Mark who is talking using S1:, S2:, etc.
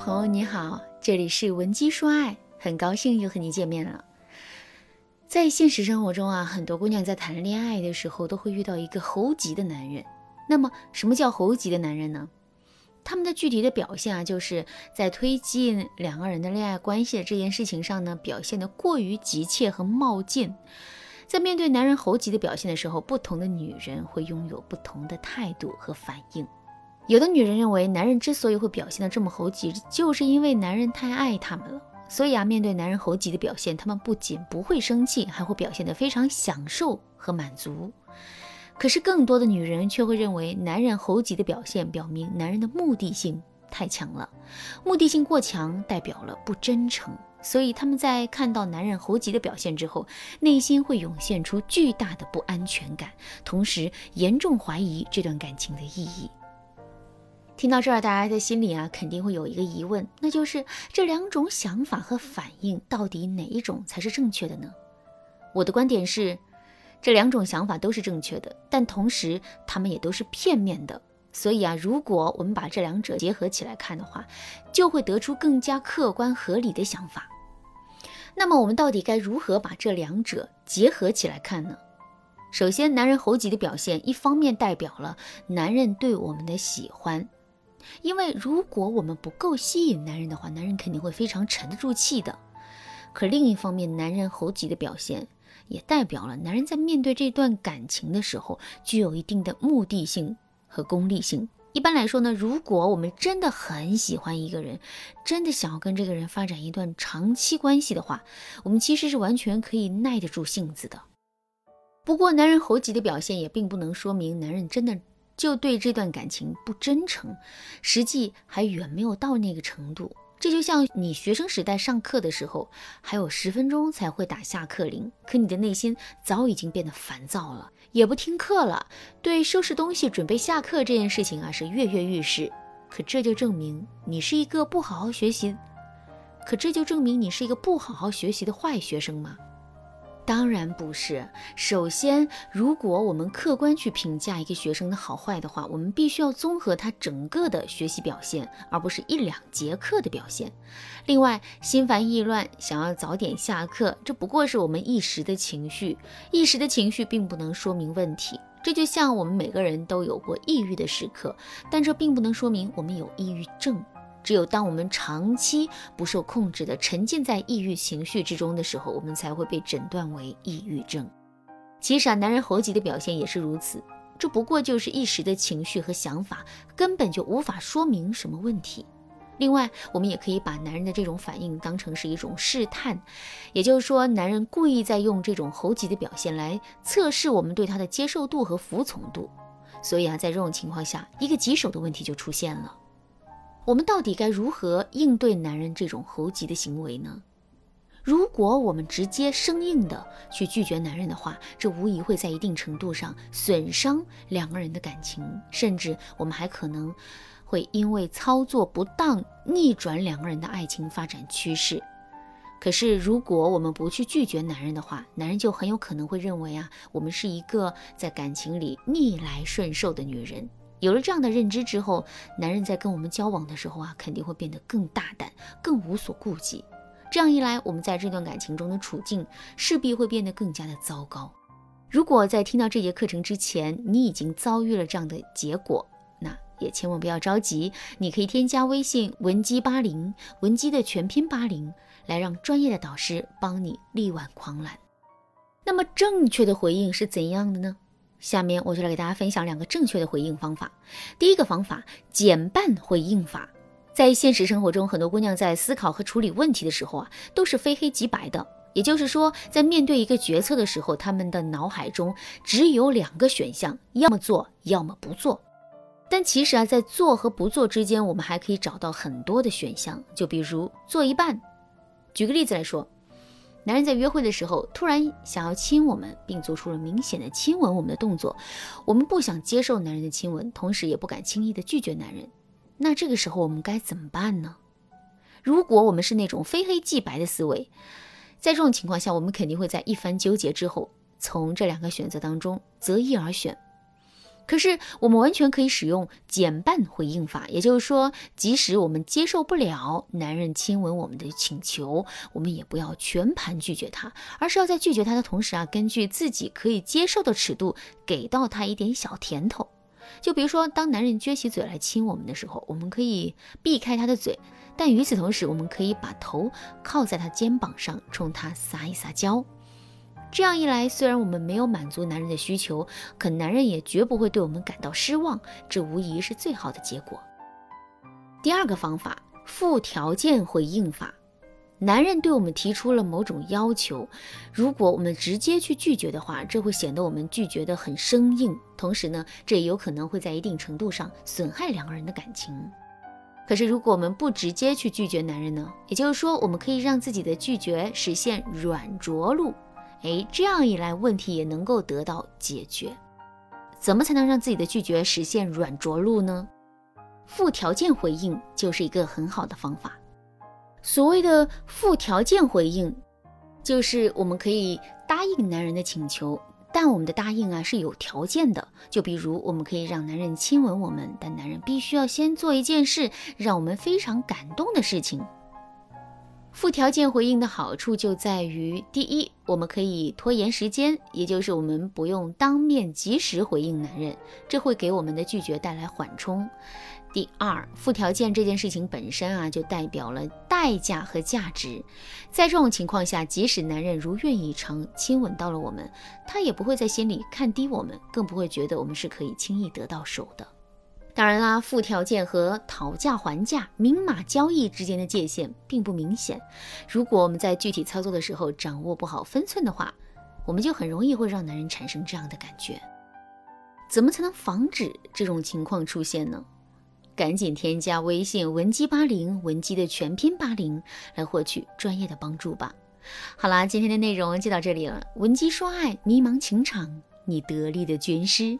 S1: 朋友你好，这里是文姬说爱，很高兴又和你见面了。在现实生活中啊，很多姑娘在谈恋爱的时候都会遇到一个猴急的男人。那么，什么叫猴急的男人呢？他们的具体的表现啊，就是在推进两个人的恋爱关系的这件事情上呢，表现的过于急切和冒进。在面对男人猴急的表现的时候，不同的女人会拥有不同的态度和反应。有的女人认为，男人之所以会表现的这么猴急，就是因为男人太爱他们了。所以啊，面对男人猴急的表现，他们不仅不会生气，还会表现得非常享受和满足。可是，更多的女人却会认为，男人猴急的表现表明男人的目的性太强了，目的性过强代表了不真诚。所以，他们在看到男人猴急的表现之后，内心会涌现出巨大的不安全感，同时严重怀疑这段感情的意义。听到这儿，大家的心里啊肯定会有一个疑问，那就是这两种想法和反应到底哪一种才是正确的呢？我的观点是，这两种想法都是正确的，但同时他们也都是片面的。所以啊，如果我们把这两者结合起来看的话，就会得出更加客观合理的想法。那么我们到底该如何把这两者结合起来看呢？首先，男人猴急的表现，一方面代表了男人对我们的喜欢。因为如果我们不够吸引男人的话，男人肯定会非常沉得住气的。可另一方面，男人猴急的表现也代表了男人在面对这段感情的时候，具有一定的目的性和功利性。一般来说呢，如果我们真的很喜欢一个人，真的想要跟这个人发展一段长期关系的话，我们其实是完全可以耐得住性子的。不过，男人猴急的表现也并不能说明男人真的。就对这段感情不真诚，实际还远没有到那个程度。这就像你学生时代上课的时候，还有十分钟才会打下课铃，可你的内心早已经变得烦躁了，也不听课了，对收拾东西准备下课这件事情啊是跃跃欲试。可这就证明你是一个不好好学习，可这就证明你是一个不好好学习的坏学生吗？当然不是。首先，如果我们客观去评价一个学生的好坏的话，我们必须要综合他整个的学习表现，而不是一两节课的表现。另外，心烦意乱，想要早点下课，这不过是我们一时的情绪，一时的情绪并不能说明问题。这就像我们每个人都有过抑郁的时刻，但这并不能说明我们有抑郁症。只有当我们长期不受控制的沉浸在抑郁情绪之中的时候，我们才会被诊断为抑郁症。其实啊，男人猴急的表现也是如此，这不过就是一时的情绪和想法，根本就无法说明什么问题。另外，我们也可以把男人的这种反应当成是一种试探，也就是说，男人故意在用这种猴急的表现来测试我们对他的接受度和服从度。所以啊，在这种情况下，一个棘手的问题就出现了。我们到底该如何应对男人这种猴急的行为呢？如果我们直接生硬的去拒绝男人的话，这无疑会在一定程度上损伤两个人的感情，甚至我们还可能会因为操作不当逆转两个人的爱情发展趋势。可是，如果我们不去拒绝男人的话，男人就很有可能会认为啊，我们是一个在感情里逆来顺受的女人。有了这样的认知之后，男人在跟我们交往的时候啊，肯定会变得更大胆、更无所顾忌。这样一来，我们在这段感情中的处境势必会变得更加的糟糕。如果在听到这节课程之前，你已经遭遇了这样的结果，那也千万不要着急，你可以添加微信文姬八零，文姬的全拼八零，来让专业的导师帮你力挽狂澜。那么正确的回应是怎样的呢？下面我就来给大家分享两个正确的回应方法。第一个方法，减半回应法。在现实生活中，很多姑娘在思考和处理问题的时候啊，都是非黑即白的。也就是说，在面对一个决策的时候，她们的脑海中只有两个选项：要么做，要么不做。但其实啊，在做和不做之间，我们还可以找到很多的选项。就比如做一半。举个例子来说。男人在约会的时候突然想要亲我们，并做出了明显的亲吻我们的动作，我们不想接受男人的亲吻，同时也不敢轻易的拒绝男人。那这个时候我们该怎么办呢？如果我们是那种非黑即白的思维，在这种情况下，我们肯定会在一番纠结之后，从这两个选择当中择一而选。可是我们完全可以使用减半回应法，也就是说，即使我们接受不了男人亲吻我们的请求，我们也不要全盘拒绝他，而是要在拒绝他的同时啊，根据自己可以接受的尺度，给到他一点小甜头。就比如说，当男人撅起嘴来亲我们的时候，我们可以避开他的嘴，但与此同时，我们可以把头靠在他肩膀上，冲他撒一撒娇。这样一来，虽然我们没有满足男人的需求，可男人也绝不会对我们感到失望，这无疑是最好的结果。第二个方法，附条件回应法。男人对我们提出了某种要求，如果我们直接去拒绝的话，这会显得我们拒绝的很生硬，同时呢，这也有可能会在一定程度上损害两个人的感情。可是，如果我们不直接去拒绝男人呢？也就是说，我们可以让自己的拒绝实现软着陆。哎，这样一来，问题也能够得到解决。怎么才能让自己的拒绝实现软着陆呢？附条件回应就是一个很好的方法。所谓的附条件回应，就是我们可以答应男人的请求，但我们的答应啊是有条件的。就比如，我们可以让男人亲吻我们，但男人必须要先做一件事，让我们非常感动的事情。附条件回应的好处就在于，第一，我们可以拖延时间，也就是我们不用当面及时回应男人，这会给我们的拒绝带来缓冲。第二，附条件这件事情本身啊，就代表了代价和价值。在这种情况下，即使男人如愿以偿亲吻到了我们，他也不会在心里看低我们，更不会觉得我们是可以轻易得到手的。当然啦，附条件和讨价还价、明码交易之间的界限并不明显。如果我们在具体操作的时候掌握不好分寸的话，我们就很容易会让男人产生这样的感觉。怎么才能防止这种情况出现呢？赶紧添加微信文姬八零，文姬的全拼八零，来获取专业的帮助吧。好啦，今天的内容就到这里了。文姬说爱，迷茫情场，你得力的军师。